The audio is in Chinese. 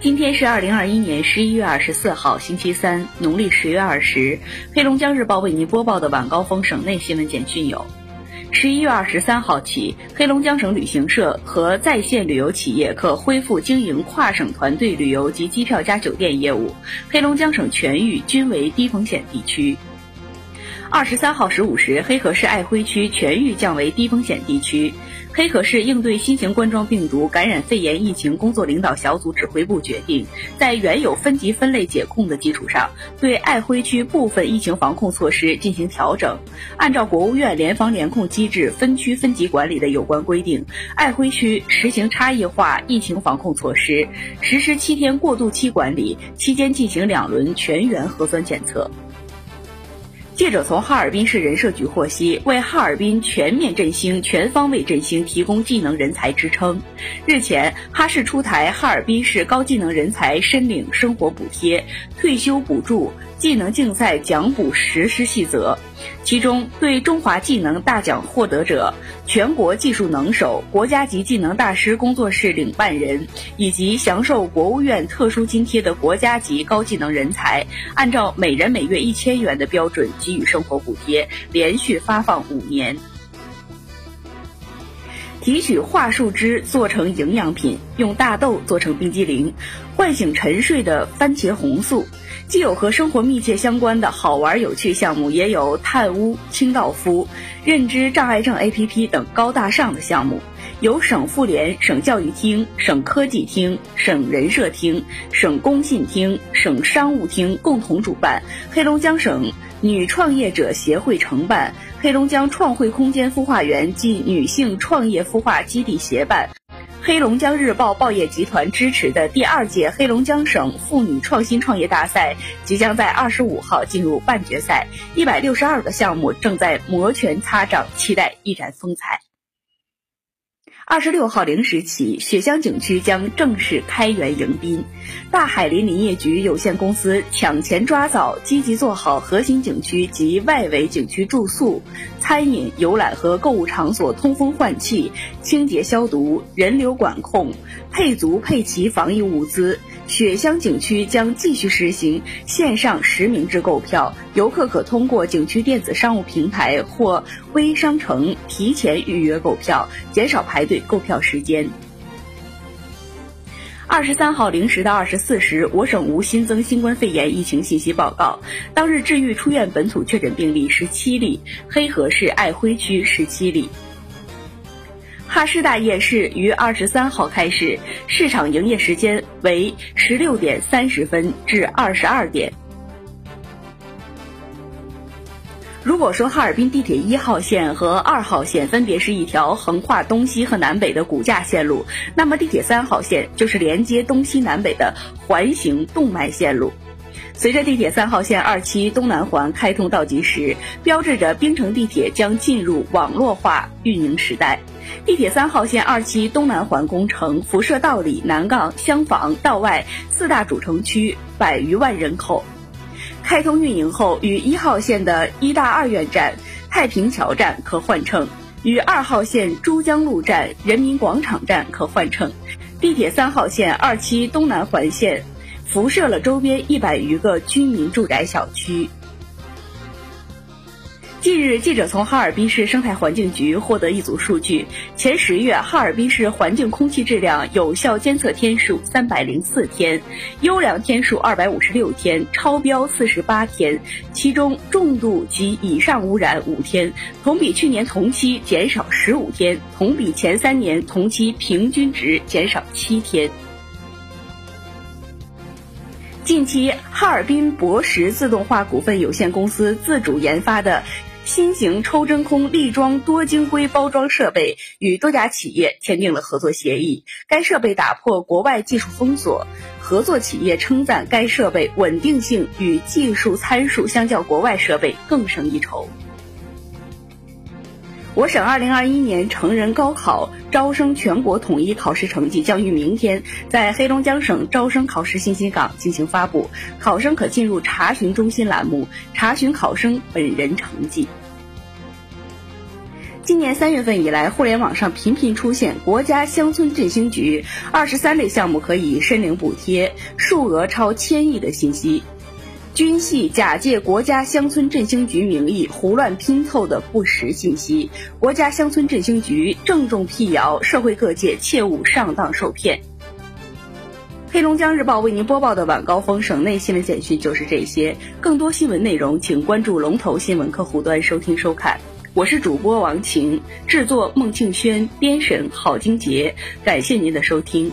今天是二零二一年十一月二十四号，星期三，农历十月二十。黑龙江日报为您播报的晚高峰省内新闻简讯有：十一月二十三号起，黑龙江省旅行社和在线旅游企业可恢复经营跨省团队旅游及机票加酒店业务。黑龙江省全域均为低风险地区。二十三号十五时，黑河市爱辉区全域降为低风险地区。黑河市应对新型冠状病毒感染肺炎疫情工作领导小组指挥部决定，在原有分级分类解控的基础上，对爱辉区部分疫情防控措施进行调整。按照国务院联防联控机制分区分级管理的有关规定，爱辉区实行差异化疫情防控措施，实施七天过渡期管理，期间进行两轮全员核酸检测。记者从哈尔滨市人社局获悉，为哈尔滨全面振兴、全方位振兴提供技能人才支撑。日前，哈市出台哈尔滨市高技能人才申领生活补贴、退休补助。技能竞赛奖补实施细则，其中对中华技能大奖获得者、全国技术能手、国家级技能大师工作室领办人以及享受国务院特殊津贴的国家级高技能人才，按照每人每月一千元的标准给予生活补贴，连续发放五年。提取桦树汁做成营养品，用大豆做成冰激凌，唤醒沉睡的番茄红素。既有和生活密切相关的好玩有趣项目，也有碳污、清道夫、认知障碍症 APP 等高大上的项目。由省妇联、省教育厅、省科技厅、省人社厅、省工信厅、省商务厅共同主办，黑龙江省女创业者协会承办，黑龙江创汇空间孵化园暨女性创业孵化基地协办。黑龙江日报报业集团支持的第二届黑龙江省妇女创新创业大赛即将在二十五号进入半决赛，一百六十二个项目正在摩拳擦掌，期待一展风采。二十六号零时起，雪乡景区将正式开园迎宾。大海林林业局有限公司抢前抓早，积极做好核心景区及外围景区住宿、餐饮、游览和购物场所通风换气、清洁消毒、人流管控，配足配齐防疫物资。雪乡景区将继续实行线上实名制购票，游客可通过景区电子商务平台或微商城提前预约购票，减少排队购票时间。二十三号零时到二十四时，我省无新增新冠肺炎疫情信息报告。当日治愈出院本土确诊病例十七例，黑河市爱辉区十七例。哈师大夜市于二十三号开始，市场营业时间为十六点三十分至二十二点。如果说哈尔滨地铁一号线和二号线分别是一条横跨东西和南北的骨架线路，那么地铁三号线就是连接东西南北的环形动脉线路。随着地铁三号线二期东南环开通倒计时，标志着冰城地铁将进入网络化运营时代。地铁三号线二期东南环工程辐射道里、南岗、厢房、道外四大主城区百余万人口。开通运营后，与一号线的一大二院站、太平桥站可换乘，与二号线珠江路站、人民广场站可换乘。地铁三号线二期东南环线辐射了周边一百余个居民住宅小区。近日，记者从哈尔滨市生态环境局获得一组数据：前十月，哈尔滨市环境空气质量有效监测天数三百零四天，优良天数二百五十六天，超标四十八天，其中重度及以上污染五天，同比去年同期减少十五天，同比前三年同期平均值减少七天。近期，哈尔滨博时自动化股份有限公司自主研发的。新型抽真空立装多晶硅包装设备与多家企业签订了合作协议。该设备打破国外技术封锁，合作企业称赞该设备稳定性与技术参数相较国外设备更胜一筹。我省2021年成人高考招生全国统一考试成绩将于明天在黑龙江省招生考试信息港进行发布，考生可进入查询中心栏目查询考生本人成绩。今年三月份以来，互联网上频频出现国家乡村振兴局二十三类项目可以申领补贴，数额超千亿的信息，均系假借国家乡村振兴局名义胡乱拼凑的不实信息。国家乡村振兴局郑重辟谣，社会各界切勿上当受骗。黑龙江日报为您播报的晚高峰省内新闻简讯就是这些，更多新闻内容请关注龙头新闻客户端收听收看。我是主播王晴，制作孟庆轩，编审郝金杰，感谢您的收听。